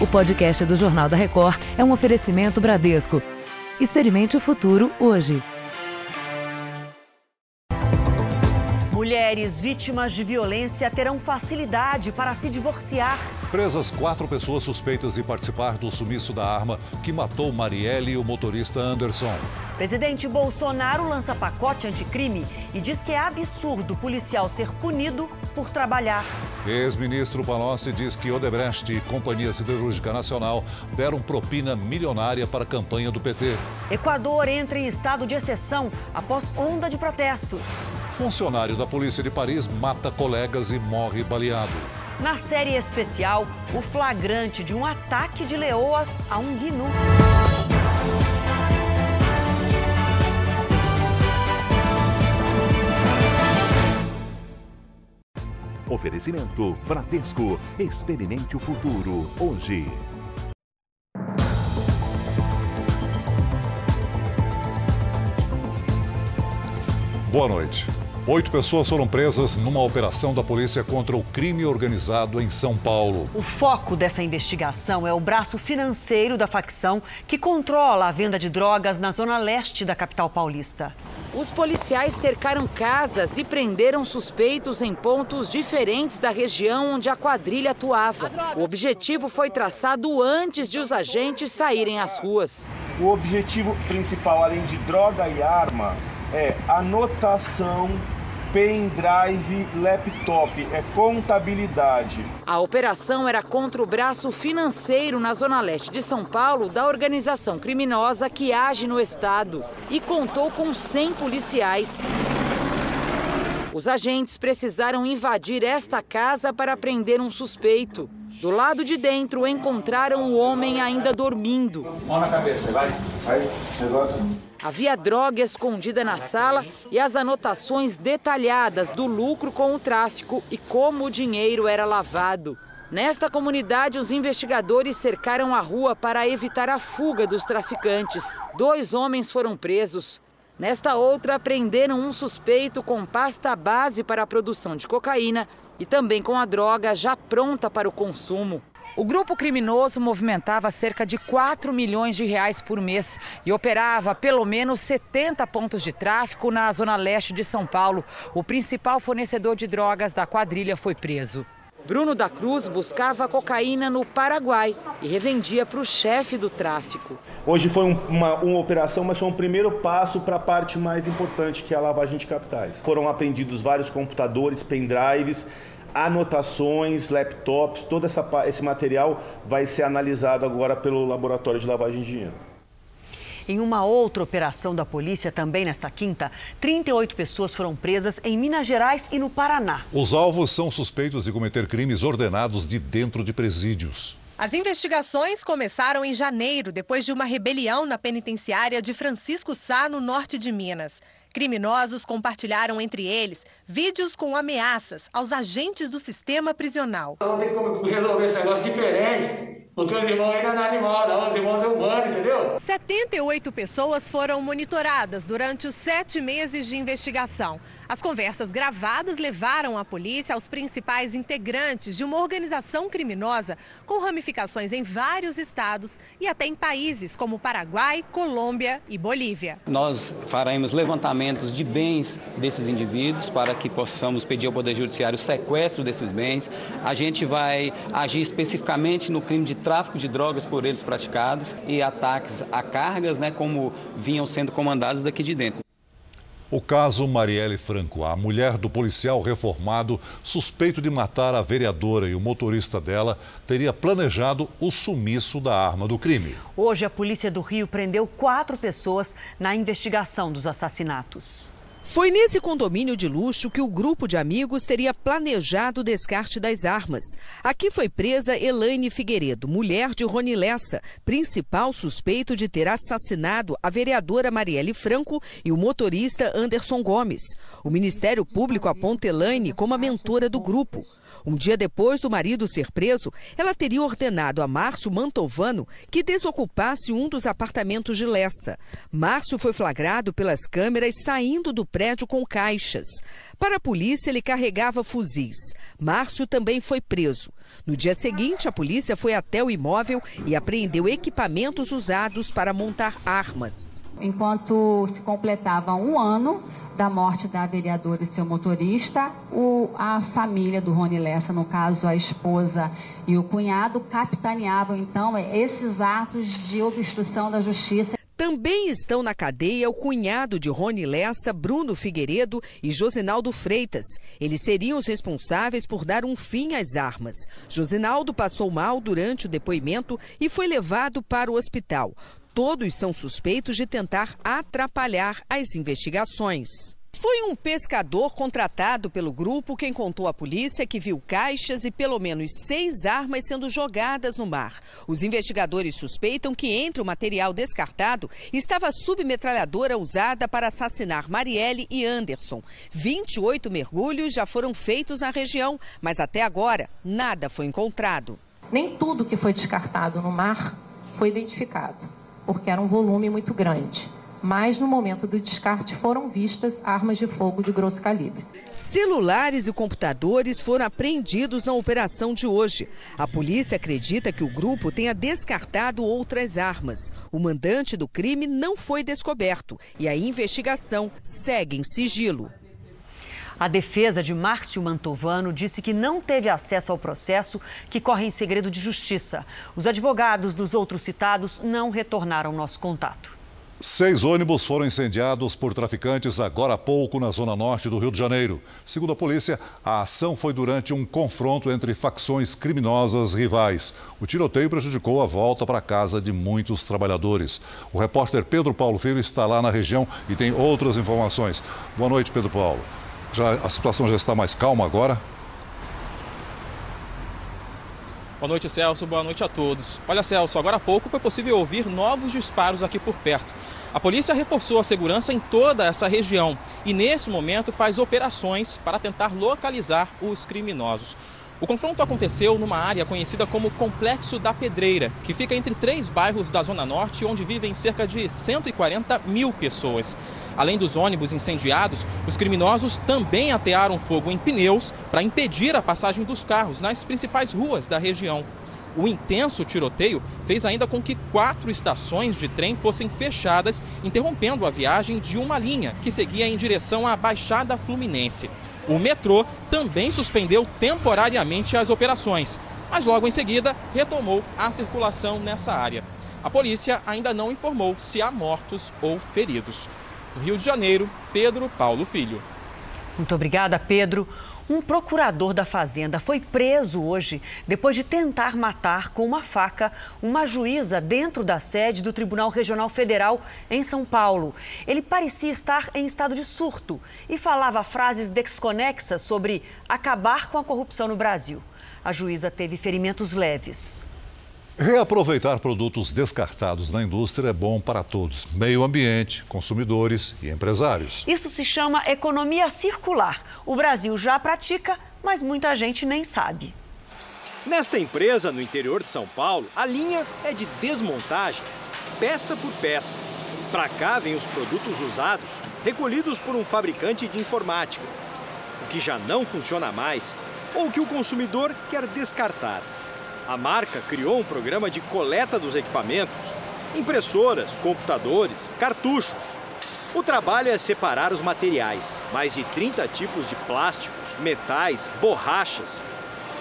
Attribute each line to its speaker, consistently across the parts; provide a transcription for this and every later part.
Speaker 1: O podcast do Jornal da Record é um oferecimento Bradesco. Experimente o futuro hoje.
Speaker 2: Mulheres vítimas de violência terão facilidade para se divorciar.
Speaker 3: Presas quatro pessoas suspeitas de participar do sumiço da arma que matou Marielle e o motorista Anderson.
Speaker 2: Presidente Bolsonaro lança pacote anticrime e diz que é absurdo policial ser punido por trabalhar.
Speaker 3: Ex-ministro Palocci diz que Odebrecht e Companhia Siderúrgica Nacional deram propina milionária para a campanha do PT.
Speaker 2: Equador entra em estado de exceção após onda de protestos.
Speaker 3: Funcionário da Polícia de Paris mata colegas e morre baleado.
Speaker 2: Na série especial, o flagrante de um ataque de leoas a um gnu.
Speaker 4: Oferecimento Bradesco. Experimente o futuro hoje.
Speaker 3: Boa noite. Oito pessoas foram presas numa operação da polícia contra o crime organizado em São Paulo.
Speaker 2: O foco dessa investigação é o braço financeiro da facção que controla a venda de drogas na zona leste da capital paulista.
Speaker 5: Os policiais cercaram casas e prenderam suspeitos em pontos diferentes da região onde a quadrilha atuava. O objetivo foi traçado antes de os agentes saírem às ruas.
Speaker 6: O objetivo principal, além de droga e arma, é anotação, pendrive, laptop, é contabilidade.
Speaker 5: A operação era contra o braço financeiro na zona leste de São Paulo da organização criminosa que age no estado e contou com 100 policiais. Os agentes precisaram invadir esta casa para prender um suspeito. Do lado de dentro encontraram o homem ainda dormindo.
Speaker 6: Mão na cabeça, vai. Vai, levanta.
Speaker 5: Havia droga escondida na sala e as anotações detalhadas do lucro com o tráfico e como o dinheiro era lavado. Nesta comunidade, os investigadores cercaram a rua para evitar a fuga dos traficantes. Dois homens foram presos. Nesta outra, prenderam um suspeito com pasta base para a produção de cocaína e também com a droga já pronta para o consumo. O grupo criminoso movimentava cerca de 4 milhões de reais por mês e operava pelo menos 70 pontos de tráfico na zona leste de São Paulo. O principal fornecedor de drogas da quadrilha foi preso. Bruno da Cruz buscava cocaína no Paraguai e revendia para o chefe do tráfico.
Speaker 6: Hoje foi um- uma, uma operação, mas foi um primeiro passo para a parte mais importante, que é a lavagem de capitais. Foram apreendidos vários computadores, pendrives, anotações, laptops, todo essa, esse material vai ser analisado agora pelo laboratório de lavagem de dinheiro.
Speaker 2: Em uma outra operação da polícia, também nesta quinta, 38 pessoas foram presas em Minas Gerais e no Paraná.
Speaker 3: Os alvos são suspeitos de cometer crimes ordenados de dentro de presídios.
Speaker 7: As investigações começaram em janeiro, depois de uma rebelião na penitenciária de Francisco Sá, no norte de Minas. Criminosos compartilharam entre eles vídeos com ameaças aos agentes do sistema prisional.
Speaker 8: Não tem como resolver esse negócio diferente, porque os irmãos ainda não é animal, não, os irmãos é humano, entendeu?
Speaker 7: 78 pessoas foram monitoradas durante os sete meses de investigação. As conversas gravadas levaram a polícia aos principais integrantes de uma organização criminosa com ramificações em vários estados e até em países como Paraguai, Colômbia e Bolívia.
Speaker 9: Nós faremos levantamentos de bens desses indivíduos para que possamos pedir ao Poder Judiciário o sequestro desses bens. A gente vai agir especificamente no crime de tráfico de drogas por eles praticados e ataques a cargas, né, como vinham sendo comandados daqui de dentro.
Speaker 3: O caso Marielle Franco, a mulher do policial reformado suspeito de matar a vereadora e o motorista dela, teria planejado o sumiço da arma do crime.
Speaker 2: Hoje, a polícia do Rio prendeu quatro pessoas na investigação dos assassinatos.
Speaker 10: Foi nesse condomínio de luxo que o grupo de amigos teria planejado o descarte das armas. Aqui foi presa Elaine Figueiredo, mulher de Rony Lessa, principal suspeito de ter assassinado a vereadora Marielle Franco e o motorista Anderson Gomes. O Ministério Público aponta Elaine como a mentora do grupo.
Speaker 11: Um dia depois do marido ser preso, ela teria ordenado a Márcio Mantovano que desocupasse um dos apartamentos de Lessa. Márcio foi flagrado pelas câmeras saindo do prédio com caixas. Para a polícia, ele carregava fuzis. Márcio também foi preso. No dia seguinte, a polícia foi até o imóvel e apreendeu equipamentos usados para montar armas.
Speaker 12: Enquanto se completava um ano da morte da vereadora e seu motorista, o, a família do Rony Lessa, no caso a esposa e o cunhado, capitaneavam então esses atos de obstrução da justiça.
Speaker 11: Também estão na cadeia o cunhado de Rony Lessa, Bruno Figueiredo e Josinaldo Freitas. Eles seriam os responsáveis por dar um fim às armas. Josinaldo passou mal durante o depoimento e foi levado para o hospital. Todos são suspeitos de tentar atrapalhar as investigações. Foi um pescador contratado pelo grupo quem contou à polícia que viu caixas e pelo menos seis armas sendo jogadas no mar. Os investigadores suspeitam que entre o material descartado estava a submetralhadora usada para assassinar Marielle e Anderson. 28 mergulhos já foram feitos na região, mas até agora nada foi encontrado.
Speaker 12: Nem tudo que foi descartado no mar foi identificado, porque era um volume muito grande mas no momento do descarte foram vistas armas de fogo de grosso calibre.
Speaker 11: Celulares e computadores foram apreendidos na operação de hoje. A polícia acredita que o grupo tenha descartado outras armas. O mandante do crime não foi descoberto e a investigação segue em sigilo.
Speaker 2: A defesa de Márcio Mantovano disse que não teve acesso ao processo que corre em segredo de justiça. Os advogados dos outros citados não retornaram nosso contato.
Speaker 3: Seis ônibus foram incendiados por traficantes agora há pouco na zona norte do Rio de Janeiro. Segundo a polícia, a ação foi durante um confronto entre facções criminosas rivais. O tiroteio prejudicou a volta para casa de muitos trabalhadores. O repórter Pedro Paulo Filho está lá na região e tem outras informações. Boa noite, Pedro Paulo. Já, a situação já está mais calma agora?
Speaker 13: Boa noite, Celso. Boa noite a todos. Olha, Celso, agora há pouco foi possível ouvir novos disparos aqui por perto. A polícia reforçou a segurança em toda essa região e, nesse momento, faz operações para tentar localizar os criminosos. O confronto aconteceu numa área conhecida como Complexo da Pedreira, que fica entre três bairros da Zona Norte, onde vivem cerca de 140 mil pessoas. Além dos ônibus incendiados, os criminosos também atearam fogo em pneus para impedir a passagem dos carros nas principais ruas da região. O intenso tiroteio fez ainda com que quatro estações de trem fossem fechadas, interrompendo a viagem de uma linha que seguia em direção à Baixada Fluminense. O metrô também suspendeu temporariamente as operações, mas logo em seguida retomou a circulação nessa área. A polícia ainda não informou se há mortos ou feridos. Do Rio de Janeiro, Pedro Paulo Filho.
Speaker 2: Muito obrigada, Pedro. Um procurador da Fazenda foi preso hoje depois de tentar matar com uma faca uma juíza dentro da sede do Tribunal Regional Federal em São Paulo. Ele parecia estar em estado de surto e falava frases desconexas sobre acabar com a corrupção no Brasil. A juíza teve ferimentos leves.
Speaker 3: Reaproveitar produtos descartados na indústria é bom para todos: meio ambiente, consumidores e empresários.
Speaker 2: Isso se chama economia circular. O Brasil já pratica, mas muita gente nem sabe.
Speaker 14: Nesta empresa, no interior de São Paulo, a linha é de desmontagem, peça por peça. Para cá vêm os produtos usados, recolhidos por um fabricante de informática. O que já não funciona mais ou o que o consumidor quer descartar. A marca criou um programa de coleta dos equipamentos, impressoras, computadores, cartuchos. O trabalho é separar os materiais, mais de 30 tipos de plásticos, metais, borrachas.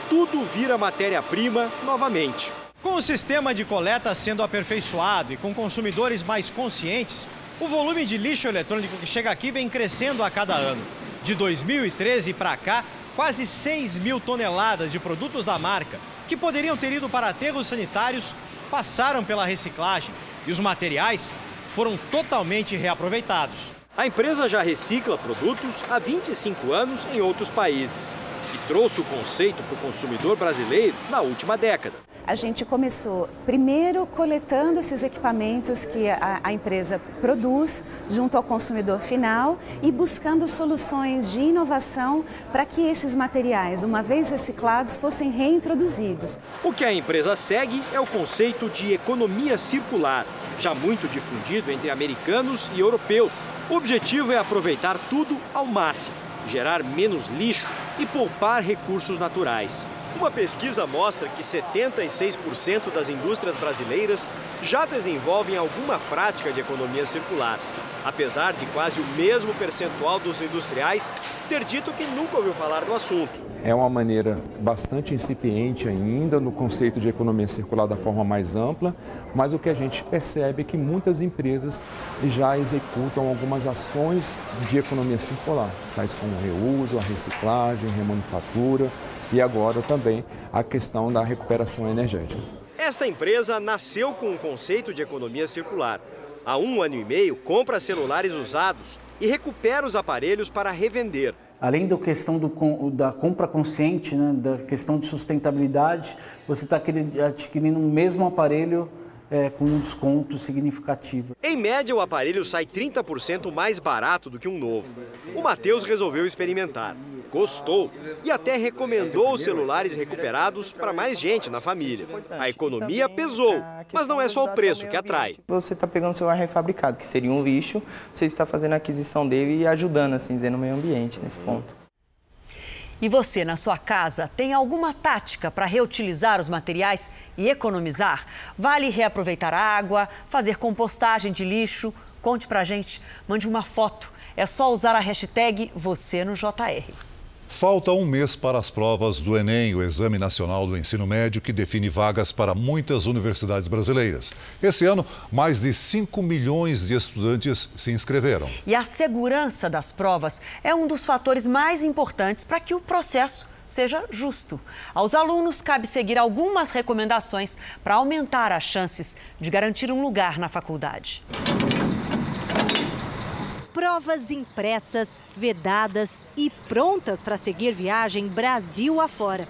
Speaker 14: Tudo vira matéria-prima novamente. Com o sistema de coleta sendo aperfeiçoado e com consumidores mais conscientes, o volume de lixo eletrônico que chega aqui vem crescendo a cada ano. De 2013 para cá, quase 6 mil toneladas de produtos da marca que poderiam ter ido para aterros sanitários passaram pela reciclagem e os materiais foram totalmente reaproveitados. A empresa já recicla produtos há 25 anos em outros países e trouxe o conceito para o consumidor brasileiro na última década.
Speaker 15: A gente começou primeiro coletando esses equipamentos que a, a, empresa produz junto ao consumidor final e buscando soluções de inovação para que esses materiais, uma vez reciclados, fossem reintroduzidos.
Speaker 14: O que a empresa segue é o conceito de economia circular já muito difundido entre americanos e europeus. O objetivo é aproveitar tudo ao máximo, gerar menos lixo e poupar recursos naturais. Uma pesquisa mostra que 76% das indústrias brasileiras já desenvolvem alguma prática de economia circular, apesar de quase o mesmo percentual dos industriais ter dito que nunca ouviu falar do assunto.
Speaker 16: É uma maneira bastante incipiente ainda no conceito de economia circular da forma mais ampla, mas o que a gente percebe é que muitas empresas já executam algumas ações de economia circular, tais como o reuso, a reciclagem, a remanufatura e agora também a questão da recuperação energética.
Speaker 14: Esta empresa nasceu com o conceito de economia circular. Há um ano e meio, compra celulares usados e recupera os aparelhos para revender
Speaker 17: além da questão do, da compra consciente, né, da questão de sustentabilidade, você está adquirindo o mesmo aparelho é, com um desconto significativo.
Speaker 14: Em média, o aparelho sai 30% mais barato do que um novo. O Matheus resolveu experimentar, gostou e até recomendou os celulares recuperados para mais gente na família. A economia pesou, mas não é só o preço que atrai.
Speaker 18: Você está pegando o celular refabricado, que seria um lixo, você está fazendo a aquisição dele e ajudando, assim dizer, no meio ambiente nesse ponto.
Speaker 2: E você, na sua casa, tem alguma tática para reutilizar os materiais e economizar? Vale reaproveitar água, fazer compostagem de lixo? Conte pra gente, mande uma foto. É só usar a hashtag você no JR.
Speaker 3: Falta um mês para as provas do Enem, o Exame Nacional do Ensino Médio, que define vagas para muitas universidades brasileiras. Esse ano, mais de 5 milhões de estudantes se inscreveram.
Speaker 2: E a segurança das provas é um dos fatores mais importantes para que o processo seja justo. Aos alunos cabe seguir algumas recomendações para aumentar as chances de garantir um lugar na faculdade
Speaker 19: provas impressas, vedadas e prontas para seguir viagem Brasil afora.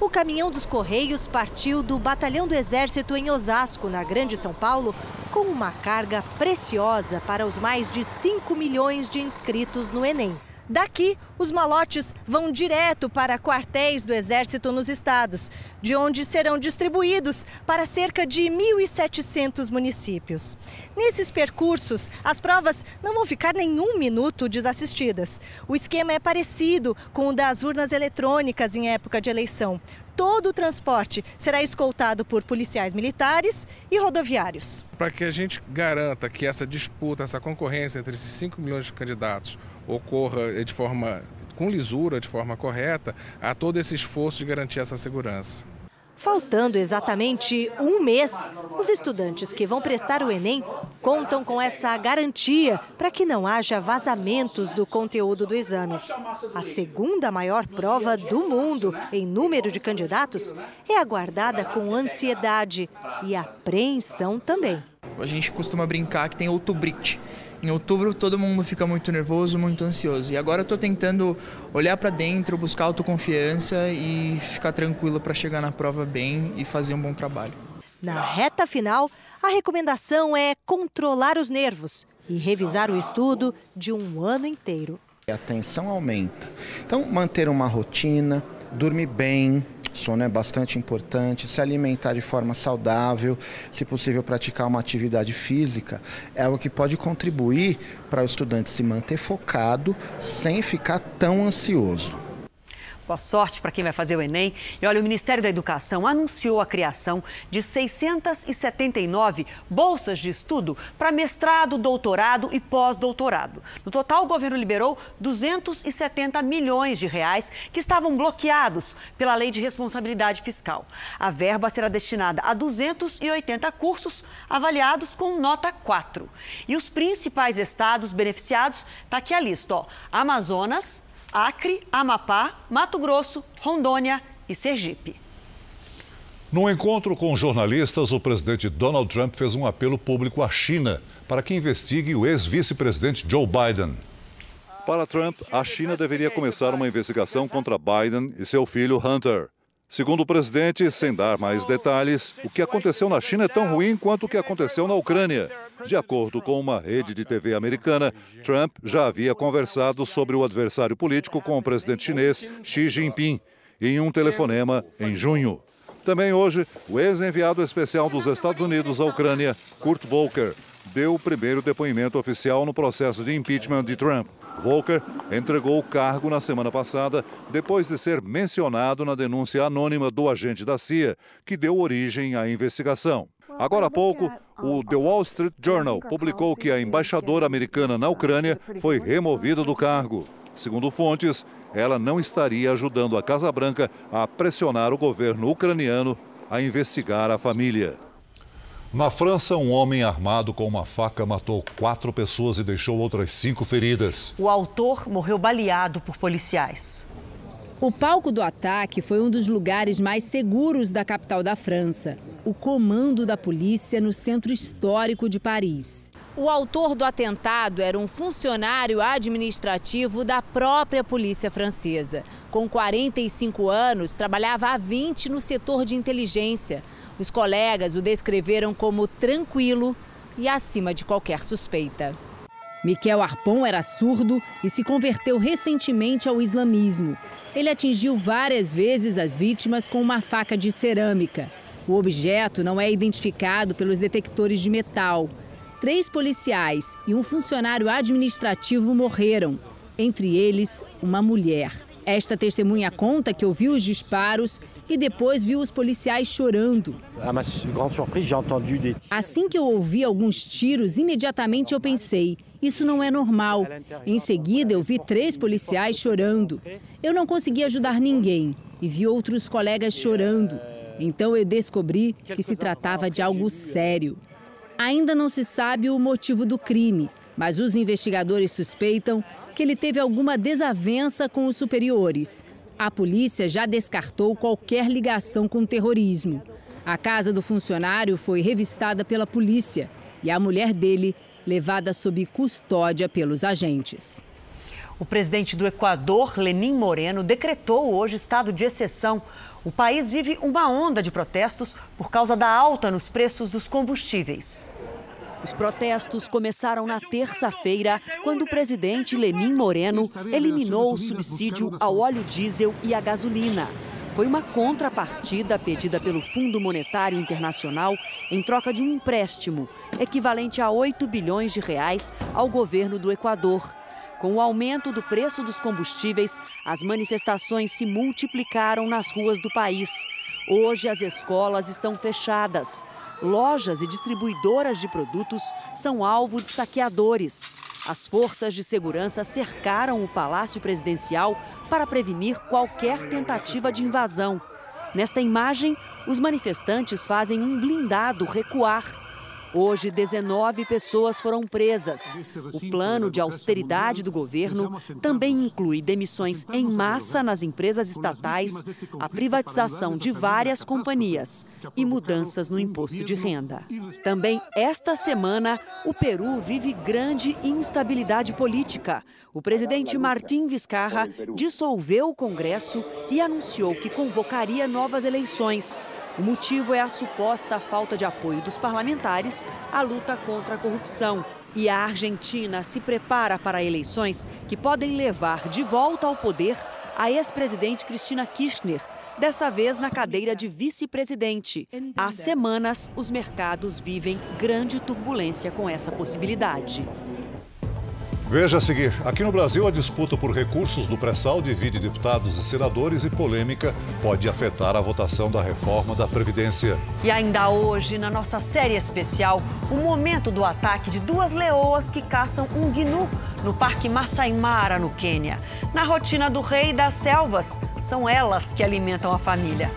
Speaker 19: O caminhão dos Correios partiu do Batalhão do Exército em Osasco, na Grande São Paulo, com uma carga preciosa para os mais de 5 milhões de inscritos no Enem. Daqui, os malotes vão direto para quartéis do Exército nos estados, de onde serão distribuídos para cerca de 1.700 municípios. Nesses percursos, as provas não vão ficar nenhum minuto desassistidas. O esquema é parecido com o das urnas eletrônicas em época de eleição. Todo o transporte será escoltado por policiais militares e rodoviários.
Speaker 20: Para que a gente garanta que essa disputa, essa concorrência entre esses 5 milhões de candidatos ocorra de forma com lisura, de forma correta, há todo esse esforço de garantir essa segurança.
Speaker 19: Faltando exatamente um mês, os estudantes que vão prestar o Enem contam com essa garantia para que não haja vazamentos do conteúdo do exame. A segunda maior prova do mundo em número de candidatos é aguardada com ansiedade e apreensão também.
Speaker 21: A gente costuma brincar que tem outubrit em outubro todo mundo fica muito nervoso, muito ansioso. E agora eu estou tentando olhar para dentro, buscar autoconfiança e ficar tranquilo para chegar na prova bem e fazer um bom trabalho.
Speaker 19: Na reta final, a recomendação é controlar os nervos e revisar o estudo de um ano inteiro.
Speaker 22: A tensão aumenta. Então, manter uma rotina, dormir bem, sono é bastante importante, se alimentar de forma saudável, se possível praticar uma atividade física, é algo que pode contribuir para o estudante se manter focado sem ficar tão ansioso.
Speaker 2: Boa sorte para quem vai fazer o Enem. E olha, o Ministério da Educação anunciou a criação de 679 bolsas de estudo para mestrado, doutorado e pós-doutorado. No total, o governo liberou 270 milhões de reais que estavam bloqueados pela Lei de Responsabilidade Fiscal. A verba será destinada a 280 cursos avaliados com nota 4. E os principais estados beneficiados, está aqui a lista, ó. Amazonas, Acre, Amapá, Mato Grosso, Rondônia e Sergipe.
Speaker 3: Num encontro com jornalistas, o presidente Donald Trump fez um apelo público à China para que investigue o ex-vice-presidente Joe Biden. Para Trump, a China deveria começar uma investigação contra Biden e seu filho Hunter. Segundo o presidente, sem dar mais detalhes, o que aconteceu na China é tão ruim quanto o que aconteceu na Ucrânia. De acordo com uma rede de TV americana, Trump já havia conversado sobre o adversário político com o presidente chinês Xi Jinping em um telefonema em junho. Também hoje, o ex-enviado especial dos Estados Unidos à Ucrânia, Kurt Volker, deu o primeiro depoimento oficial no processo de impeachment de Trump. Volker entregou o cargo na semana passada, depois de ser mencionado na denúncia anônima do agente da CIA, que deu origem à investigação. Agora há pouco, o The Wall Street Journal publicou que a embaixadora americana na Ucrânia foi removida do cargo. Segundo fontes, ela não estaria ajudando a Casa Branca a pressionar o governo ucraniano a investigar a família. Na França, um homem armado com uma faca matou quatro pessoas e deixou outras cinco feridas.
Speaker 2: O autor morreu baleado por policiais.
Speaker 23: O palco do ataque foi um dos lugares mais seguros da capital da França, o comando da polícia no centro histórico de Paris. O autor do atentado era um funcionário administrativo da própria polícia francesa. Com 45 anos, trabalhava há 20 no setor de inteligência. Os colegas o descreveram como tranquilo e acima de qualquer suspeita. Miquel Arpon era surdo e se converteu recentemente ao islamismo. Ele atingiu várias vezes as vítimas com uma faca de cerâmica. O objeto não é identificado pelos detectores de metal. Três policiais e um funcionário administrativo morreram, entre eles uma mulher. Esta testemunha conta que ouviu os disparos e depois viu os policiais chorando. Assim que eu ouvi alguns tiros, imediatamente eu pensei: isso não é normal. Em seguida, eu vi três policiais chorando. Eu não consegui ajudar ninguém e vi outros colegas chorando. Então eu descobri que se tratava de algo sério. Ainda não se sabe o motivo do crime, mas os investigadores suspeitam que ele teve alguma desavença com os superiores. A polícia já descartou qualquer ligação com o terrorismo. A casa do funcionário foi revistada pela polícia e a mulher dele levada sob custódia pelos agentes.
Speaker 2: O presidente do Equador, Lenin Moreno, decretou hoje estado de exceção. O país vive uma onda de protestos por causa da alta nos preços dos combustíveis. Os protestos começaram na terça-feira, quando o presidente Lenin Moreno eliminou o subsídio ao óleo diesel e à gasolina. Foi uma contrapartida pedida pelo Fundo Monetário Internacional em troca de um empréstimo, equivalente a 8 bilhões de reais ao governo do Equador. Com o aumento do preço dos combustíveis, as manifestações se multiplicaram nas ruas do país. Hoje as escolas estão fechadas lojas e distribuidoras de produtos são alvo de saqueadores. As forças de segurança cercaram o Palácio Presidencial para prevenir qualquer tentativa de invasão. Nesta imagem, os manifestantes fazem um blindado recuar Hoje, 19 pessoas foram presas. O plano de austeridade do governo também inclui demissões em massa nas empresas estatais, a privatização de várias companhias e mudanças no imposto de renda. Também esta semana, o Peru vive grande instabilidade política. O presidente Martim Vizcarra dissolveu o Congresso e anunciou que convocaria novas eleições. O motivo é a suposta falta de apoio dos parlamentares à luta contra a corrupção. E a Argentina se prepara para eleições que podem levar de volta ao poder a ex-presidente Cristina Kirchner, dessa vez na cadeira de vice-presidente. Há semanas, os mercados vivem grande turbulência com essa possibilidade.
Speaker 3: Veja a seguir: aqui no Brasil, a disputa por recursos do pré-sal divide deputados e senadores e polêmica pode afetar a votação da reforma da Previdência.
Speaker 2: E ainda hoje, na nossa série especial, o momento do ataque de duas leoas que caçam um gnu no Parque Masai Mara, no Quênia. Na rotina do rei das selvas, são elas que alimentam a família.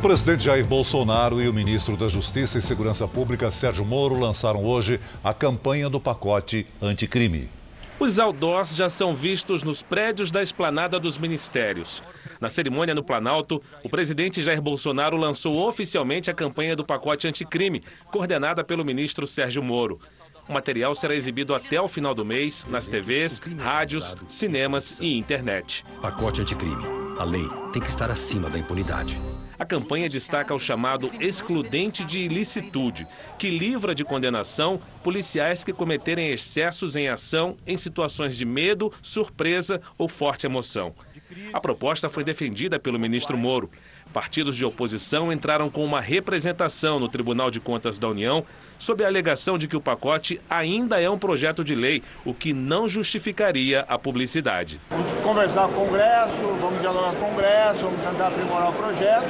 Speaker 3: Presidente Jair Bolsonaro e o ministro da Justiça e Segurança Pública, Sérgio Moro, lançaram hoje a campanha do pacote anticrime.
Speaker 24: Os outdoors já são vistos nos prédios da esplanada dos ministérios. Na cerimônia no Planalto, o presidente Jair Bolsonaro lançou oficialmente a campanha do pacote anticrime, coordenada pelo ministro Sérgio Moro. O material será exibido até o final do mês nas TVs, rádios, cinemas e internet.
Speaker 25: Pacote anticrime. A lei tem que estar acima da impunidade.
Speaker 24: A campanha destaca o chamado excludente de ilicitude, que livra de condenação policiais que cometerem excessos em ação em situações de medo, surpresa ou forte emoção. A proposta foi defendida pelo ministro Moro. Partidos de oposição entraram com uma representação no Tribunal de Contas da União sob a alegação de que o pacote ainda é um projeto de lei, o que não justificaria a publicidade.
Speaker 26: Vamos conversar com o Congresso, vamos dialogar com o Congresso, vamos tentar aprimorar o projeto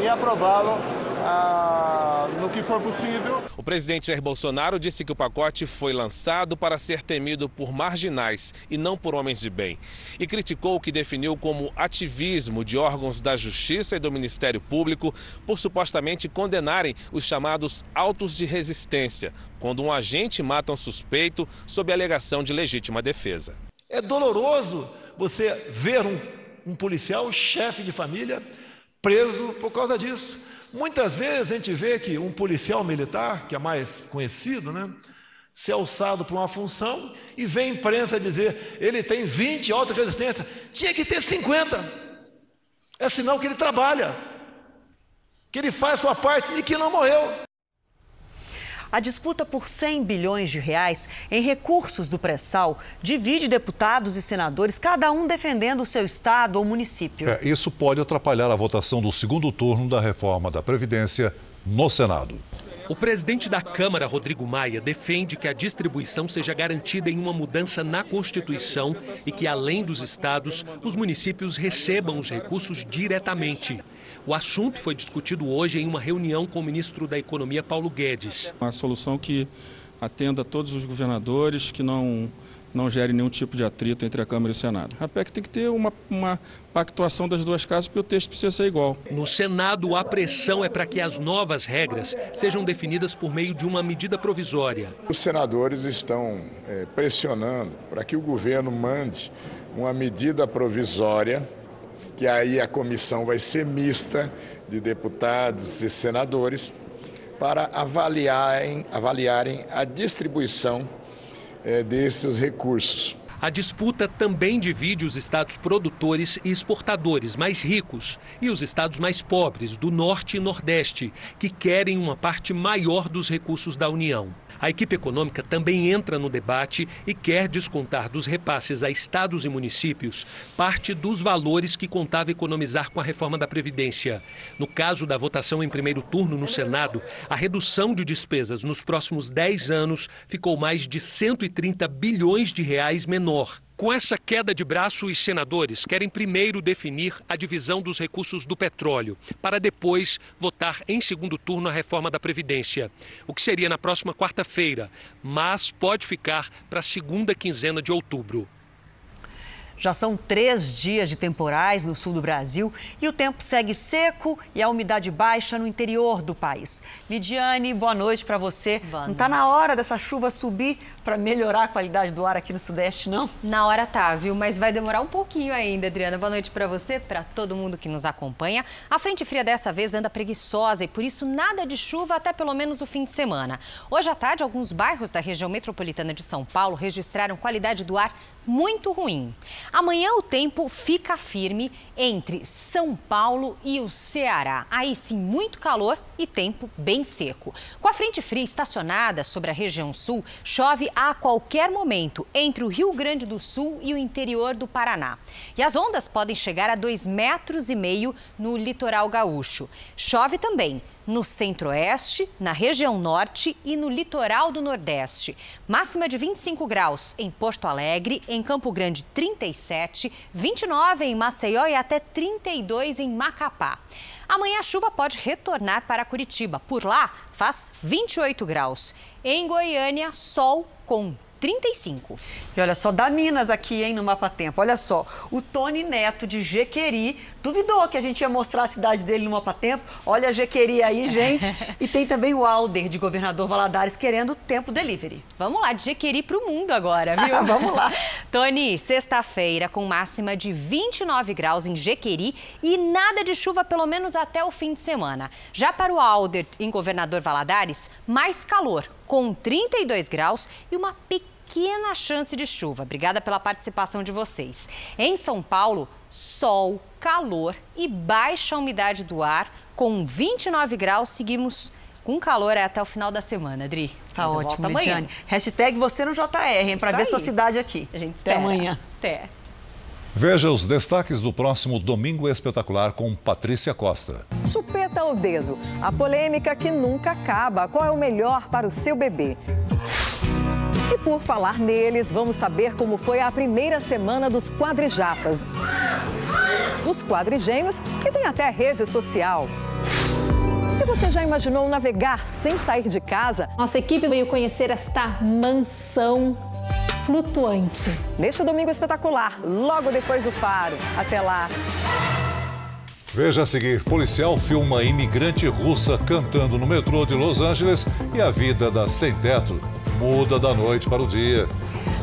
Speaker 26: e aprová-lo ah, no que for possível.
Speaker 24: O presidente Jair Bolsonaro disse que o pacote foi lançado para ser temido por marginais e não por homens de bem. E criticou o que definiu como ativismo de órgãos da Justiça e do Ministério Público por supostamente condenarem os chamados autos de resistência, quando um agente mata um suspeito sob alegação de legítima defesa.
Speaker 27: É doloroso você ver um, um policial, chefe de família, preso por causa disso. Muitas vezes a gente vê que um policial militar, que é mais conhecido, né, se alçado para uma função e vem a imprensa dizer ele tem 20 alta resistência, tinha que ter 50. É sinal que ele trabalha, que ele faz sua parte e que não morreu.
Speaker 2: A disputa por 100 bilhões de reais em recursos do pré-sal divide deputados e senadores, cada um defendendo o seu estado ou município.
Speaker 3: É, isso pode atrapalhar a votação do segundo turno da reforma da Previdência no Senado.
Speaker 28: O presidente da Câmara, Rodrigo Maia, defende que a distribuição seja garantida em uma mudança na Constituição e que, além dos estados, os municípios recebam os recursos diretamente. O assunto foi discutido hoje em uma reunião com o ministro da Economia, Paulo Guedes.
Speaker 29: Uma solução que atenda a todos os governadores, que não, não gere nenhum tipo de atrito entre a Câmara e o Senado. A PEC tem que ter uma, uma pactuação das duas casas, porque o texto precisa ser igual.
Speaker 28: No Senado, a pressão é para que as novas regras sejam definidas por meio de uma medida provisória.
Speaker 30: Os senadores estão é, pressionando para que o governo mande uma medida provisória que aí a comissão vai ser mista de deputados e senadores para avaliarem, avaliarem a distribuição é, desses recursos.
Speaker 28: A disputa também divide os estados produtores e exportadores mais ricos e os estados mais pobres, do norte e nordeste, que querem uma parte maior dos recursos da União. A equipe econômica também entra no debate e quer descontar dos repasses a estados e municípios parte dos valores que contava economizar com a reforma da Previdência. No caso da votação em primeiro turno no Senado, a redução de despesas nos próximos 10 anos ficou mais de 130 bilhões de reais menor. Com essa queda de braço, os senadores querem primeiro definir a divisão dos recursos do petróleo, para depois votar em segundo turno a reforma da Previdência, o que seria na próxima quarta-feira, mas pode ficar para a segunda quinzena de outubro.
Speaker 2: Já são três dias de temporais no sul do Brasil e o tempo segue seco e a umidade baixa no interior do país. Lidiane, boa noite para você. Boa não está na hora dessa chuva subir para melhorar a qualidade do ar aqui no Sudeste, não?
Speaker 31: Na hora tá, viu? Mas vai demorar um pouquinho ainda, Adriana. Boa noite para você, para todo mundo que nos acompanha. A frente fria dessa vez anda preguiçosa e por isso nada de chuva até pelo menos o fim de semana. Hoje à tarde, alguns bairros da região metropolitana de São Paulo registraram qualidade do ar muito ruim. Amanhã o tempo fica firme entre São Paulo e o Ceará. Aí sim, muito calor e tempo bem seco. Com a frente fria estacionada sobre a região sul, chove a qualquer momento entre o Rio Grande do Sul e o interior do Paraná. E as ondas podem chegar a 2,5 metros e meio no litoral gaúcho. Chove também no centro-oeste, na região norte e no litoral do nordeste. Máxima de 25 graus em Porto Alegre, em Campo Grande 37, 29 em Maceió e até 32 em Macapá. Amanhã a chuva pode retornar para Curitiba. Por lá, faz 28 graus. Em Goiânia, sol com 35.
Speaker 2: E olha só, da Minas aqui, hein, no Mapa Tempo. Olha só, o Tony Neto de Jequeri duvidou que a gente ia mostrar a cidade dele no Mapa Tempo. Olha a Jequeri aí, gente. e tem também o Alder de Governador Valadares querendo tempo delivery.
Speaker 31: Vamos lá, de Jequeri pro mundo agora, viu?
Speaker 2: Vamos lá.
Speaker 31: Tony, sexta-feira com máxima de 29 graus em Jequeri e nada de chuva pelo menos até o fim de semana. Já para o Alder em Governador Valadares, mais calor, com 32 graus e uma pequena pequena chance de chuva. Obrigada pela participação de vocês. Em São Paulo, sol, calor e baixa umidade do ar. Com 29 graus, seguimos com calor até o final da semana, Adri.
Speaker 2: Tá Mas ótimo, amanhã. Hashtag você no JR, hein? Para ver sua cidade aqui.
Speaker 31: A gente espera.
Speaker 2: Até amanhã.
Speaker 31: Até.
Speaker 3: Veja os destaques do próximo Domingo Espetacular com Patrícia Costa.
Speaker 32: Chupeta ao dedo. A polêmica que nunca acaba. Qual é o melhor para o seu bebê? E por falar neles, vamos saber como foi a primeira semana dos quadrijapas. Dos quadrigêmeos, que tem até rede social. E você já imaginou navegar sem sair de casa?
Speaker 33: Nossa equipe veio conhecer esta mansão flutuante.
Speaker 32: Neste domingo espetacular, logo depois do faro. Até lá.
Speaker 3: Veja a seguir: policial filma imigrante russa cantando no metrô de Los Angeles e a vida da sem-teto muda da noite para o dia.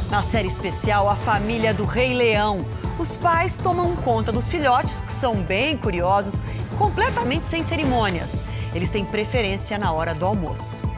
Speaker 2: Na série especial, a família do Rei Leão. Os pais tomam conta dos filhotes, que são bem curiosos, completamente sem cerimônias. Eles têm preferência na hora do almoço.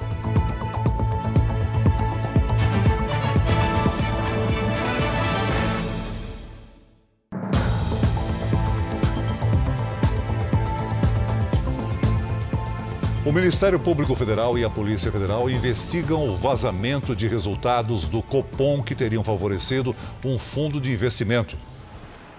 Speaker 3: O Ministério Público Federal e a Polícia Federal investigam o vazamento de resultados do Copom que teriam favorecido um fundo de investimento.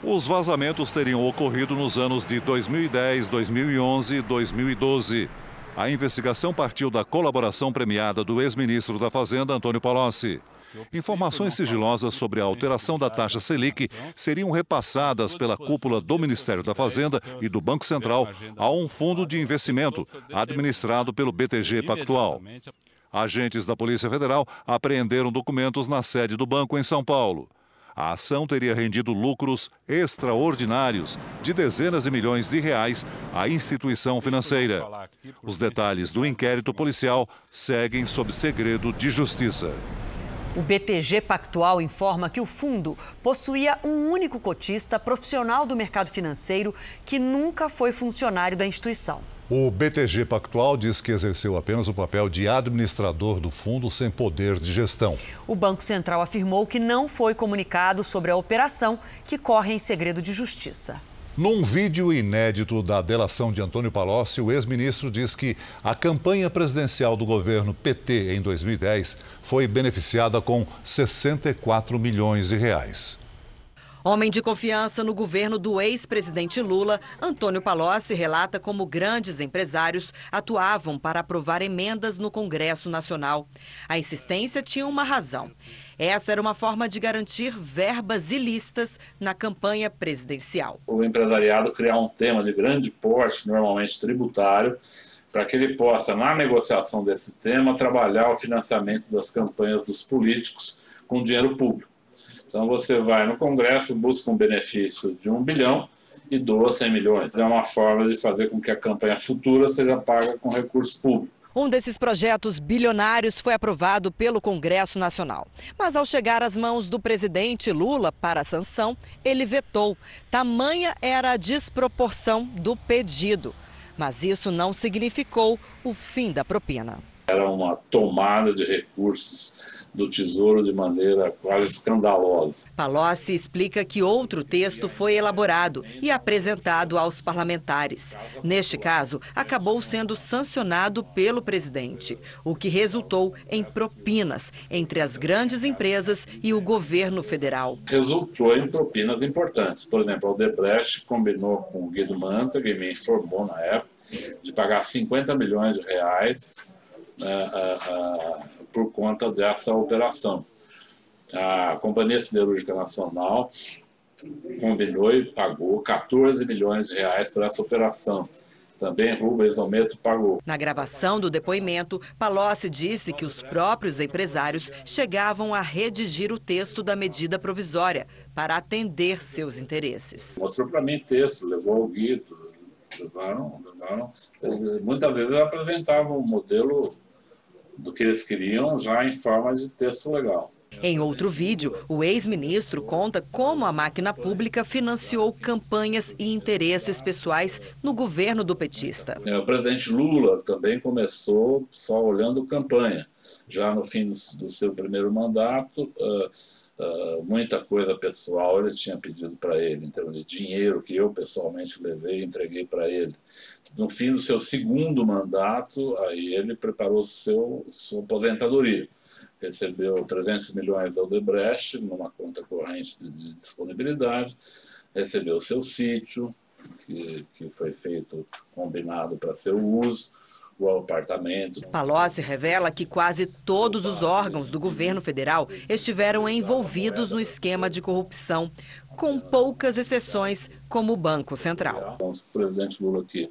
Speaker 3: Os vazamentos teriam ocorrido nos anos de 2010, 2011 e 2012. A investigação partiu da colaboração premiada do ex-ministro da Fazenda, Antônio Palocci. Informações sigilosas sobre a alteração da taxa Selic seriam repassadas pela cúpula do Ministério da Fazenda e do Banco Central a um fundo de investimento administrado pelo BTG Pactual. Agentes da Polícia Federal apreenderam documentos na sede do banco em São Paulo. A ação teria rendido lucros extraordinários de dezenas de milhões de reais à instituição financeira. Os detalhes do inquérito policial seguem sob segredo de justiça.
Speaker 2: O BTG Pactual informa que o fundo possuía um único cotista profissional do mercado financeiro que nunca foi funcionário da instituição.
Speaker 3: O BTG Pactual diz que exerceu apenas o papel de administrador do fundo sem poder de gestão.
Speaker 2: O Banco Central afirmou que não foi comunicado sobre a operação, que corre em segredo de justiça.
Speaker 3: Num vídeo inédito da delação de Antônio Palocci, o ex-ministro diz que a campanha presidencial do governo PT em 2010 foi beneficiada com 64 milhões de reais.
Speaker 11: Homem de confiança no governo do ex-presidente Lula, Antônio Palocci relata como grandes empresários atuavam para aprovar emendas no Congresso Nacional. A insistência tinha uma razão. Essa era uma forma de garantir verbas ilícitas na campanha presidencial.
Speaker 34: O empresariado criar um tema de grande porte, normalmente tributário, para que ele possa, na negociação desse tema, trabalhar o financiamento das campanhas dos políticos com dinheiro público. Então você vai no Congresso, busca um benefício de um bilhão e doa 100 milhões. É uma forma de fazer com que a campanha futura seja paga com recurso público.
Speaker 11: Um desses projetos bilionários foi aprovado pelo Congresso Nacional. Mas ao chegar às mãos do presidente Lula para a sanção, ele vetou. Tamanha era a desproporção do pedido. Mas isso não significou o fim da propina.
Speaker 34: Era uma tomada de recursos do Tesouro de maneira quase escandalosa.
Speaker 11: Palocci explica que outro texto foi elaborado e apresentado aos parlamentares. Neste caso, acabou sendo sancionado pelo presidente, o que resultou em propinas entre as grandes empresas e o governo federal.
Speaker 34: Resultou em propinas importantes. Por exemplo, a Odebrecht combinou com o Guido Manta, que me informou na época, de pagar 50 milhões de reais por conta dessa operação. A Companhia Siderúrgica Nacional combinou e pagou 14 milhões de reais por essa operação. também Rubens Almeto pagou.
Speaker 11: Na gravação do depoimento, Palocci disse que os próprios empresários chegavam a redigir o texto da medida provisória para atender seus interesses.
Speaker 34: Mostrou para mim texto, levou o Guido, levaram, levaram. Muitas vezes apresentavam o modelo do que eles queriam já em forma de texto legal.
Speaker 11: Em outro vídeo, o ex-ministro conta como a máquina pública financiou campanhas e interesses pessoais no governo do petista.
Speaker 34: É, o presidente Lula também começou só olhando campanha. Já no fim do, seu primeiro mandato, uh, muita coisa pessoal ele tinha pedido para ele, em termos de dinheiro que eu pessoalmente levei e entreguei para ele. No fim do seu segundo mandato, aí ele preparou seu, sua aposentadoria. Recebeu 300 milhões da Odebrecht numa conta corrente de disponibilidade, recebeu seu sítio, que, que foi feito combinado para seu uso, o apartamento.
Speaker 11: Palocci revela que quase todos os órgãos do governo federal estiveram envolvidos no esquema de corrupção, com poucas exceções, como o Banco Central.
Speaker 34: Então, o presidente Lula que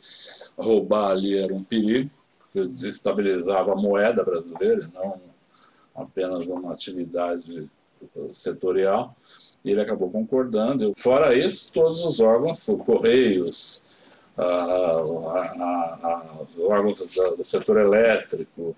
Speaker 34: roubar ali era um perigo, porque desestabilizava a moeda brasileira, não apenas uma atividade setorial, e ele acabou concordando. Fora isso, todos os órgãos, Correios, os órgãos do setor elétrico,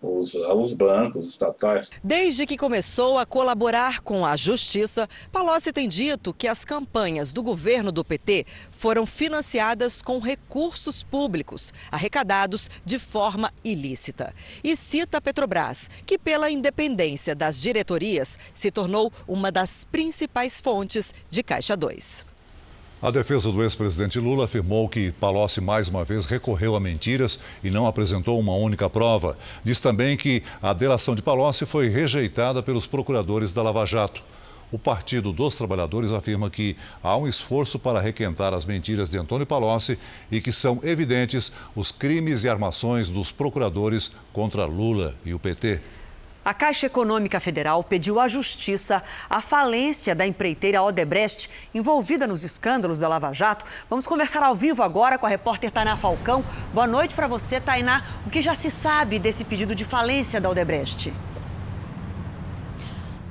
Speaker 34: os, os bancos estatais.
Speaker 11: Desde que começou a colaborar com a Justiça, Palocci tem dito que as campanhas do governo do PT foram financiadas com recursos públicos, arrecadados de forma ilícita. E cita a Petrobras, que pela independência das diretorias se tornou uma das principais fontes de Caixa 2.
Speaker 3: A defesa do ex-presidente Lula afirmou que Palocci mais uma vez recorreu a mentiras e não apresentou uma única prova. Diz também que a delação de Palocci foi rejeitada pelos procuradores da Lava Jato. O Partido dos Trabalhadores afirma que há um esforço para requentar as mentiras de Antônio Palocci e que são evidentes os crimes e armações dos procuradores contra Lula e o PT.
Speaker 2: A Caixa Econômica Federal pediu à Justiça a falência da empreiteira Odebrecht envolvida nos escândalos da Lava Jato. Vamos conversar ao vivo agora com a repórter Tainá Falcão. Boa noite para você, Tainá. O que já se sabe desse pedido de falência da Odebrecht?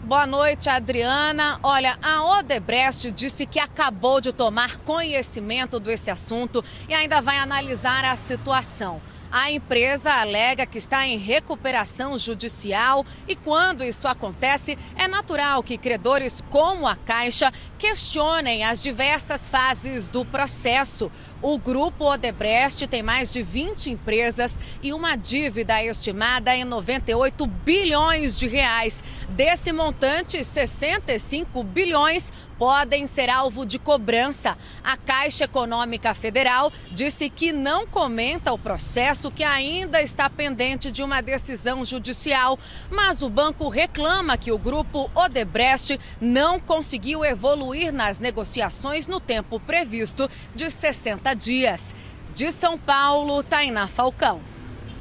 Speaker 35: Boa noite, Adriana. Olha, a Odebrecht disse que acabou de tomar conhecimento desse assunto e ainda vai analisar a situação. A empresa alega que está em recuperação judicial e, quando isso acontece, é natural que credores como a Caixa questionem as diversas fases do processo. O grupo Odebrecht tem mais de 20 empresas e uma dívida estimada em 98 bilhões de reais. Desse montante, 65 bilhões podem ser alvo de cobrança. A Caixa Econômica Federal disse que não comenta o processo que ainda está pendente de uma decisão judicial, mas o banco reclama que o grupo Odebrecht não conseguiu evoluir nas negociações no tempo previsto de 60 dias. De São Paulo, Tainá Falcão.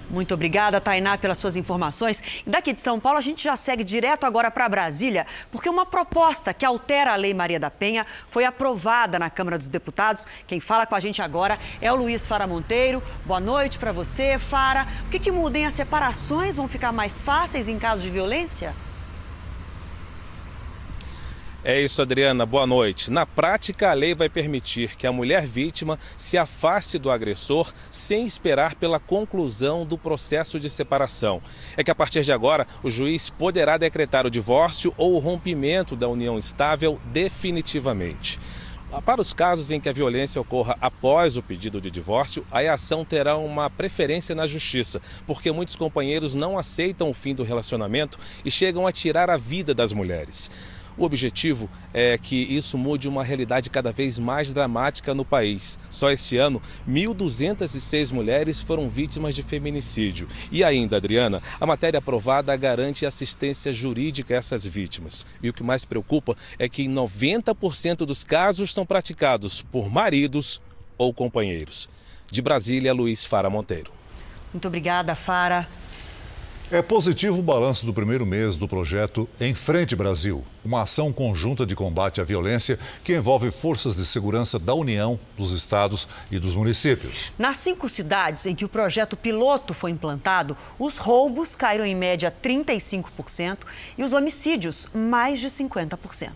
Speaker 2: Muito obrigada, Tainá, pelas suas informações. Daqui de São Paulo, a gente já segue direto agora para Brasília, porque uma proposta que altera a Lei Maria da Penha foi aprovada na Câmara dos Deputados. Quem fala com a gente agora é o Luiz Fara Monteiro. Boa noite para você, Fara. O que, que muda? As separações vão ficar mais fáceis em caso de violência?
Speaker 24: É isso, Adriana. Boa noite. Na prática, a lei vai permitir que a mulher vítima se afaste do agressor sem esperar pela conclusão do processo de separação. É que a partir de agora, o juiz poderá decretar o divórcio ou o rompimento da união estável definitivamente. Para os casos em que a violência ocorra após o pedido de divórcio, a ação terá uma preferência na justiça, porque muitos companheiros não aceitam o fim do relacionamento e chegam a tirar a vida das mulheres. O objetivo é que isso mude uma realidade cada vez mais dramática no país. Só este ano, 1.206 mulheres foram vítimas de feminicídio. E ainda, Adriana, a matéria aprovada garante assistência jurídica a essas vítimas. E o que mais preocupa é que 90% dos casos são praticados por maridos ou companheiros. De Brasília, Luiz Fara Monteiro.
Speaker 2: Muito obrigada, Fara.
Speaker 3: É positivo o balanço do primeiro mês do projeto Em Frente Brasil, uma ação conjunta de combate à violência que envolve forças de segurança da União, dos estados e dos municípios.
Speaker 2: Nas cinco cidades em que o projeto piloto foi implantado, os roubos caíram em média 35% e os homicídios mais de 50%.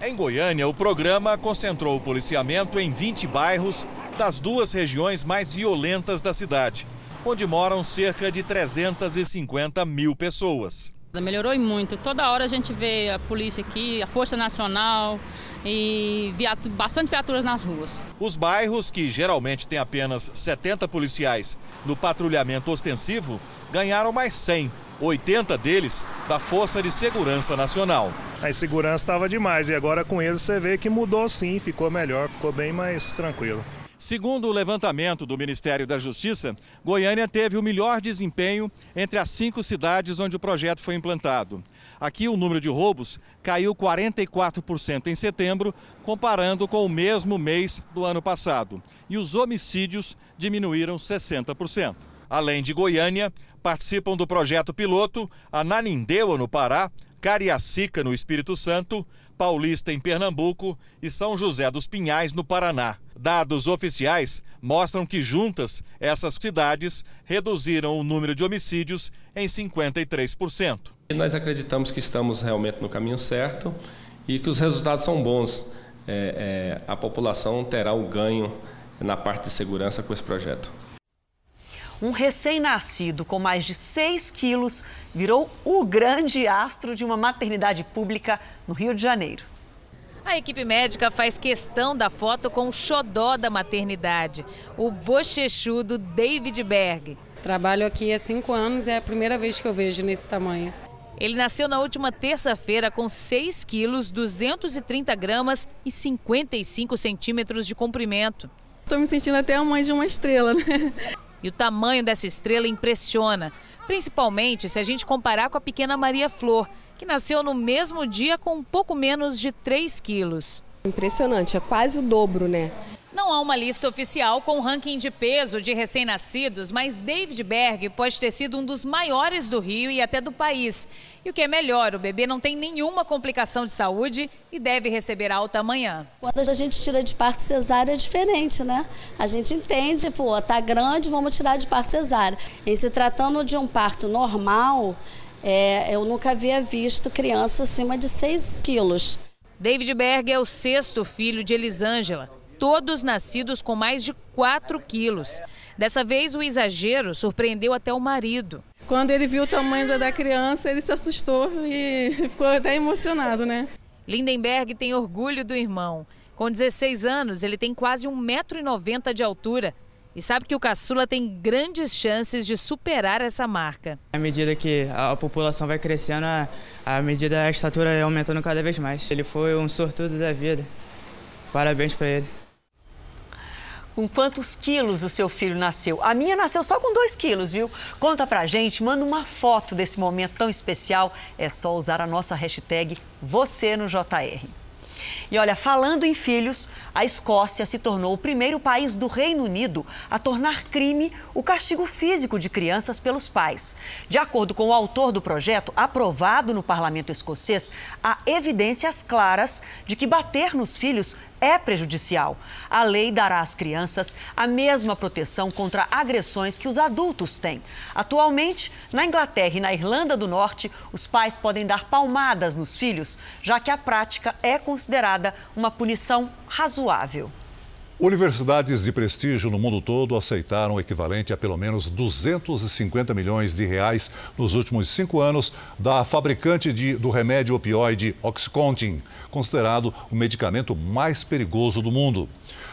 Speaker 36: Em Goiânia, o programa concentrou o policiamento em 20 bairros das duas regiões mais violentas da cidade onde moram cerca de 350 mil pessoas.
Speaker 37: Melhorou muito. Toda hora a gente vê a polícia aqui, a Força Nacional e viatu bastante viaturas nas ruas.
Speaker 36: Os bairros, que geralmente têm apenas 70 policiais no patrulhamento ostensivo, ganharam mais 100, 80 deles da Força de Segurança Nacional.
Speaker 38: A insegurança estava demais e agora com eles você vê que mudou sim, ficou melhor, ficou bem mais tranquilo.
Speaker 36: Segundo o levantamento do Ministério da Justiça, Goiânia teve o melhor desempenho entre as cinco cidades onde o projeto foi implantado. Aqui, o número de roubos caiu 44% em setembro, comparando com o mesmo mês do ano passado. E os homicídios diminuíram 60%. Além de Goiânia, participam do projeto piloto Ananindeua, no Pará, Cariacica, no Espírito Santo, Paulista, em Pernambuco e São José dos Pinhais, no Paraná. Dados oficiais mostram que juntas essas cidades reduziram o número de homicídios em 53%.
Speaker 39: E nós acreditamos que estamos realmente no caminho certo e que os resultados são bons. É, é, a população terá o ganho na parte de segurança com esse projeto.
Speaker 2: Um recém-nascido com mais de 6 quilos virou o grande astro de uma maternidade pública no Rio de Janeiro.
Speaker 40: A equipe médica faz questão da foto com o xodó da maternidade, o bochechudo David Berg.
Speaker 41: Trabalho aqui há cinco anos, é a primeira vez que eu vejo nesse tamanho.
Speaker 40: Ele nasceu na última terça-feira com 6 quilos, 230 gramas e 55 centímetros de comprimento.
Speaker 41: Estou me sentindo até a mãe de uma estrela, né?
Speaker 40: E o tamanho dessa estrela impressiona, principalmente se a gente comparar com a pequena Maria Flor, que nasceu no mesmo dia com um pouco menos de 3 quilos.
Speaker 41: Impressionante, é quase o dobro, né?
Speaker 40: Não há uma lista oficial com ranking de peso de recém-nascidos, mas David Berg pode ter sido um dos maiores do Rio e até do país. E o que é melhor, o bebê não tem nenhuma complicação de saúde e deve receber alta amanhã.
Speaker 42: Quando a gente tira de parto cesárea é diferente, né? A gente entende, pô, tá grande, vamos tirar de parto cesárea. E se tratando de um parto normal, é, eu nunca havia visto criança acima de 6 quilos.
Speaker 40: David Berg é o sexto filho de Elisângela, todos nascidos com mais de 4 quilos. Dessa vez, o exagero surpreendeu até o marido.
Speaker 41: Quando ele viu o tamanho da criança, ele se assustou e ficou até emocionado, né?
Speaker 40: Lindenberg tem orgulho do irmão. Com 16 anos, ele tem quase 1,90m de altura e sabe que o caçula tem grandes chances de superar essa marca.
Speaker 32: À medida que a população vai crescendo, à medida a estatura vai aumentando cada vez mais. Ele foi um sortudo da vida. Parabéns para ele.
Speaker 2: Com quantos quilos o seu filho nasceu? A minha nasceu só com 2 quilos, viu? Conta pra gente, manda uma foto desse momento tão especial. É só usar a nossa hashtag você no JR. E olha, falando em filhos, a Escócia se tornou o primeiro país do Reino Unido a tornar crime o castigo físico de crianças pelos pais. De acordo com o autor do projeto, aprovado no parlamento escocês, há evidências claras de que bater nos filhos é prejudicial. A lei dará às crianças a mesma proteção contra agressões que os adultos têm. Atualmente, na Inglaterra e na Irlanda do Norte, os pais podem dar palmadas nos filhos, já que a prática é considerada uma punição razoável.
Speaker 3: Universidades de prestígio no mundo todo aceitaram o equivalente a pelo menos 250 milhões de reais nos últimos cinco anos da fabricante de, do remédio opioide Oxycontin, considerado o medicamento mais perigoso do mundo.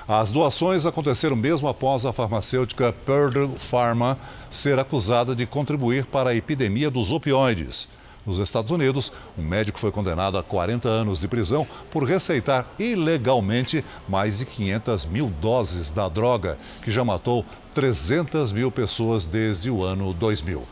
Speaker 3: As doações aconteceram mesmo após a farmacêutica Purdue Pharma ser acusada de contribuir para a epidemia dos opioides. Nos Estados Unidos, um médico foi condenado a 40 anos de prisão por receitar ilegalmente mais de 500 mil doses da droga, que já matou 300 mil pessoas desde o ano 2000.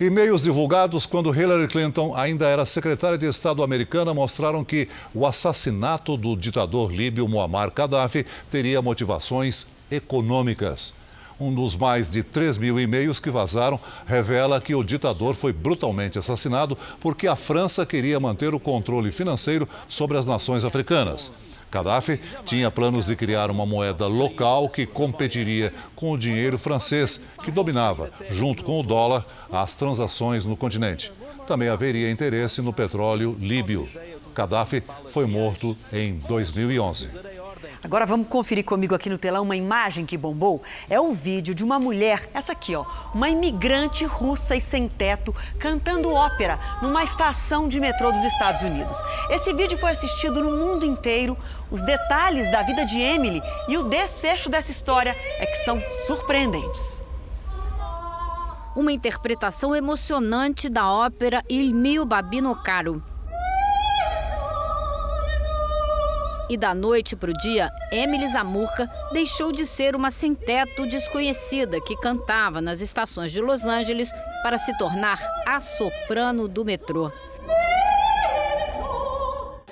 Speaker 3: E-mails divulgados quando Hillary Clinton ainda era secretária de Estado americana mostraram que o assassinato do ditador líbio Muammar Gaddafi teria motivações econômicas. Um dos mais de 3 mil e-mails que vazaram revela que o ditador foi brutalmente assassinado porque a França queria manter o controle financeiro sobre as nações africanas. Gaddafi tinha planos de criar uma moeda local que competiria com o dinheiro francês, que dominava, junto com o dólar, as transações no continente. Também haveria interesse no petróleo líbio. Gaddafi foi morto em 2011.
Speaker 2: Agora vamos conferir comigo aqui no telão uma imagem que bombou. É o vídeo de uma mulher, essa aqui, ó, uma imigrante russa e sem teto cantando ópera numa estação de metrô dos Estados Unidos. Esse vídeo foi assistido no mundo inteiro. Os detalhes da vida de Emily e o desfecho dessa história é que são surpreendentes.
Speaker 33: Uma interpretação emocionante da ópera Il mio babino caro. E da noite para o dia, Emily Zamurka deixou de ser uma sem-teto desconhecida que cantava nas estações de Los Angeles para se tornar a soprano do metrô.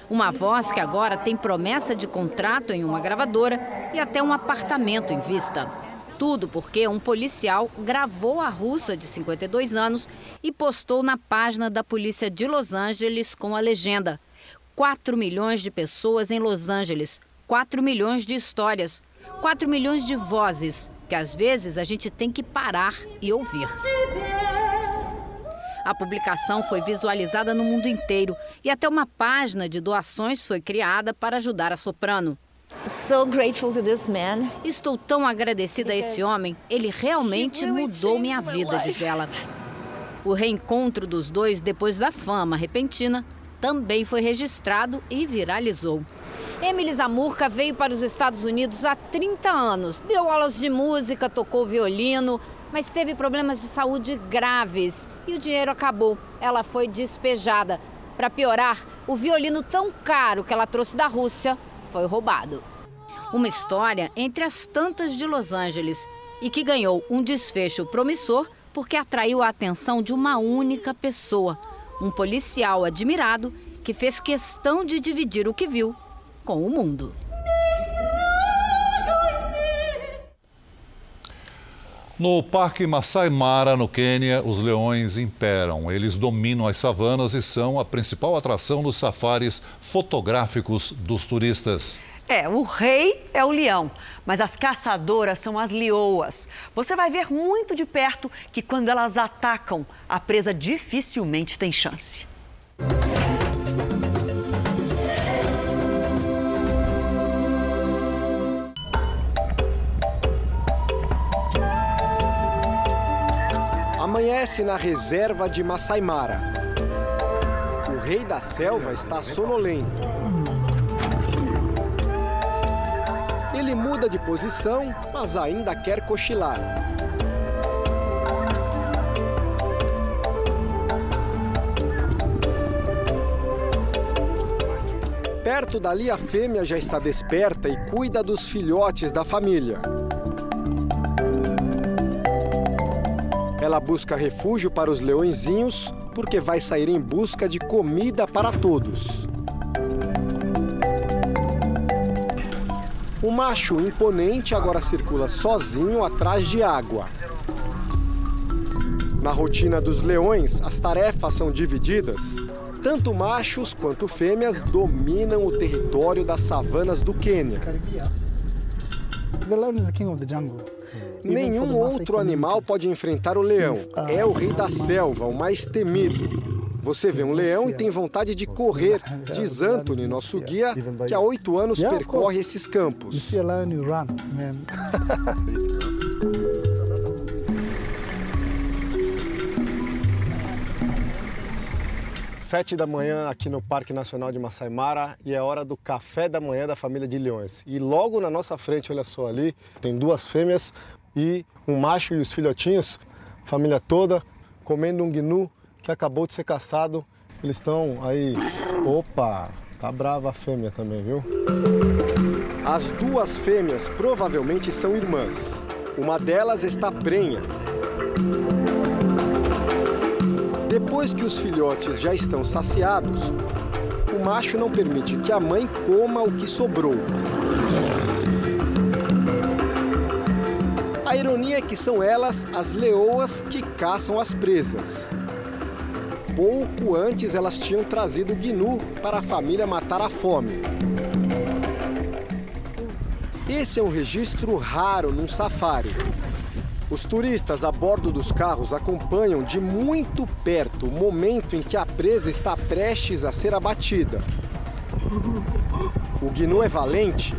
Speaker 33: Uma voz que agora tem promessa de contrato em uma gravadora e até um apartamento em vista. Tudo porque um policial gravou a russa de 52 anos e postou na página da polícia de Los Angeles com a legenda: 4 milhões de pessoas em Los Angeles, 4 milhões de histórias, 4 milhões de vozes que às vezes a gente tem que parar e ouvir. A publicação foi visualizada no mundo inteiro e até uma página de doações foi criada para ajudar a soprano.
Speaker 43: So grateful to this man.
Speaker 33: Estou tão agradecida a esse homem. Ele realmente mudou minha vida, diz ela. O reencontro dos dois depois da fama repentina também foi registrado e viralizou. Emily Zamurka veio para os Estados Unidos há 30 anos. Deu aulas de música, tocou violino, mas teve problemas de saúde graves e o dinheiro acabou. Ela foi despejada. Para piorar, o violino tão caro que ela trouxe da Rússia foi roubado. Uma história entre as tantas de Los Angeles e que ganhou um desfecho promissor porque atraiu a atenção de uma única pessoa um policial admirado que fez questão de dividir o que viu com o mundo.
Speaker 3: No Parque Masai Mara, no Quênia, os leões imperam. Eles dominam as savanas e são a principal atração dos safaris fotográficos dos turistas.
Speaker 2: É, o rei é o leão, mas as caçadoras são as leoas. Você vai ver muito de perto que quando elas atacam, a presa dificilmente tem chance.
Speaker 14: Amanhece na reserva de Masai Mara. O rei da selva está sonolento. Muda de posição, mas ainda quer cochilar. Perto dali, a fêmea já está desperta e cuida dos filhotes da família. Ela busca refúgio para os leõezinhos porque vai sair em busca de comida para todos. O macho imponente agora circula sozinho atrás de água. Na rotina dos leões, as tarefas são divididas. Tanto machos quanto fêmeas dominam o território das savanas do Quênia. Nenhum outro animal pode enfrentar o leão. É o rei da selva, o mais temido. Você vê um leão e tem vontade de correr, diz Anthony, nosso guia, que há oito anos percorre esses campos. Sete da manhã aqui no Parque Nacional de Masai Mara e é hora do café da manhã da família de leões. E logo na nossa frente, olha só ali, tem duas fêmeas e um macho e os filhotinhos, família toda, comendo um gnu que acabou de ser caçado. Eles estão aí. Opa! Tá brava a fêmea também, viu? As duas fêmeas provavelmente são irmãs. Uma delas está prenha. Depois que os filhotes já estão saciados, o macho não permite que a mãe coma o que sobrou. A ironia é que são elas as leoas que caçam as presas. Pouco antes elas tinham trazido o gnu para a família matar a fome. Esse é um registro raro num safari. Os turistas a bordo dos carros acompanham de muito perto o momento em que a presa está prestes a ser abatida. O gnu é valente,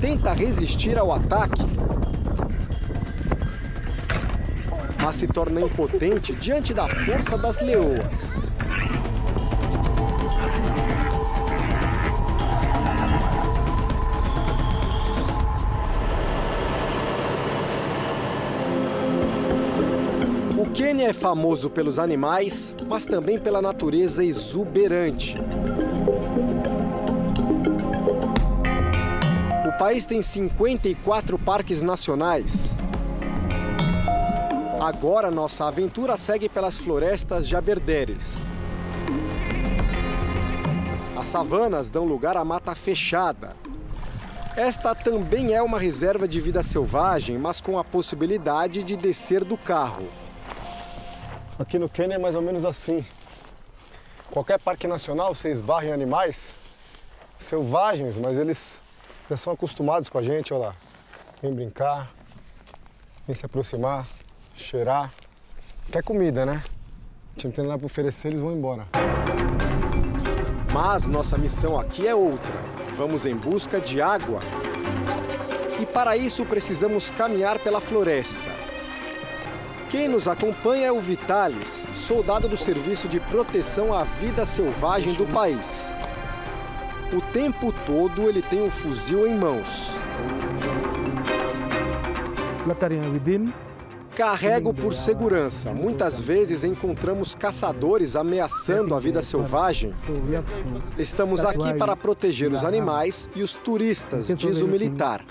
Speaker 14: tenta resistir ao ataque, mas se torna impotente diante da força das leoas. O Quênia é famoso pelos animais, mas também pela natureza exuberante. O país tem 54 parques nacionais. Agora nossa aventura segue pelas florestas de Aberderes. As savanas dão lugar à mata fechada. Esta também é uma reserva de vida selvagem, mas com a possibilidade de descer do carro. Aqui no Quênia é mais ou menos assim. Qualquer parque nacional você esbarra em animais selvagens, mas eles já são acostumados com a gente, olha lá. Vem brincar, vem se aproximar, cheirar. Quer comida, né? A não tem nada para oferecer, eles vão embora. Mas nossa missão aqui é outra. Vamos em busca de água. E para isso precisamos caminhar pela floresta. Quem nos acompanha é o Vitalis, soldado do Serviço de Proteção à Vida Selvagem do país. O tempo todo ele tem um fuzil em mãos. Carrego por segurança. Muitas vezes encontramos caçadores ameaçando a vida selvagem. Estamos aqui para proteger os animais e os turistas, diz o militar.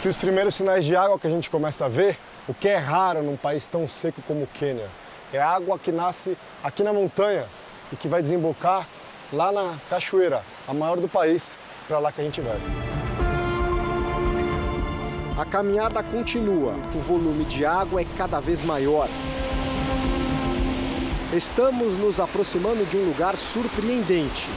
Speaker 14: que os primeiros sinais de água que a gente começa a ver, o que é raro num país tão seco como o Quênia, é água que nasce aqui na montanha e que vai desembocar lá na cachoeira, a maior do país, para lá que a gente vai. A caminhada continua, o volume de água é cada vez maior. Estamos nos aproximando de um lugar surpreendente,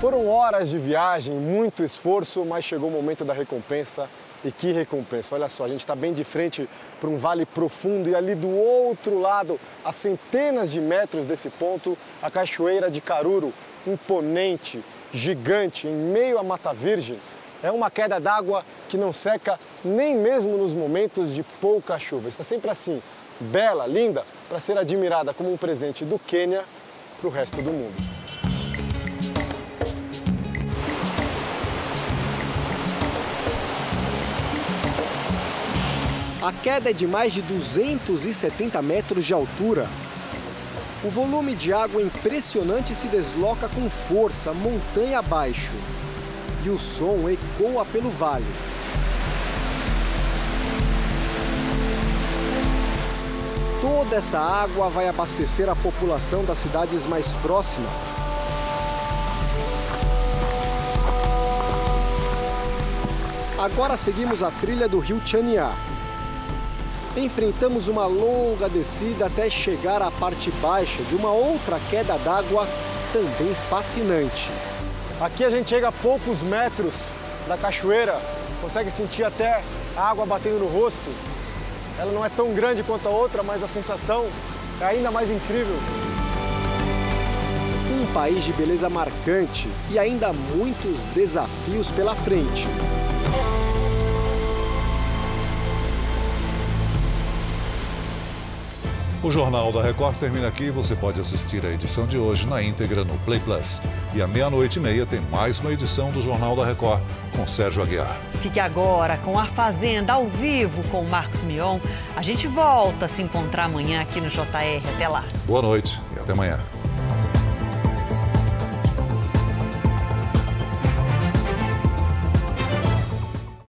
Speaker 14: foram horas de viagem, muito esforço, mas chegou o momento da recompensa. E que recompensa! Olha só, a gente está bem de frente para um vale profundo e ali do outro lado, a centenas de metros desse ponto, a Cachoeira de Caruru, imponente, gigante, em meio à Mata Virgem. É uma queda d'água que não seca nem mesmo nos momentos de pouca chuva. Está sempre assim, bela, linda, para ser admirada como um presente do Quênia para o resto do mundo. A queda é de mais de 270 metros de altura. O volume de água impressionante se desloca com força montanha abaixo. E o som ecoa pelo vale. Toda essa água vai abastecer a população das cidades mais próximas. Agora seguimos a trilha do rio Chania, enfrentamos uma longa descida até chegar à parte baixa de uma outra queda d'água também fascinante. Aqui a gente chega a poucos metros da cachoeira, consegue sentir até a água batendo no rosto. Ela não é tão grande quanto a outra, mas a sensação é ainda mais incrível. Um país de beleza marcante e ainda muitos desafios pela frente.
Speaker 3: O Jornal da Record termina aqui. Você pode assistir a edição de hoje na íntegra no Play Plus. E à meia-noite e meia tem mais uma edição do Jornal da Record com Sérgio Aguiar.
Speaker 2: Fique agora com a Fazenda ao vivo com o Marcos Mion. A gente volta a se encontrar amanhã aqui no JR. Até lá.
Speaker 3: Boa noite e até amanhã.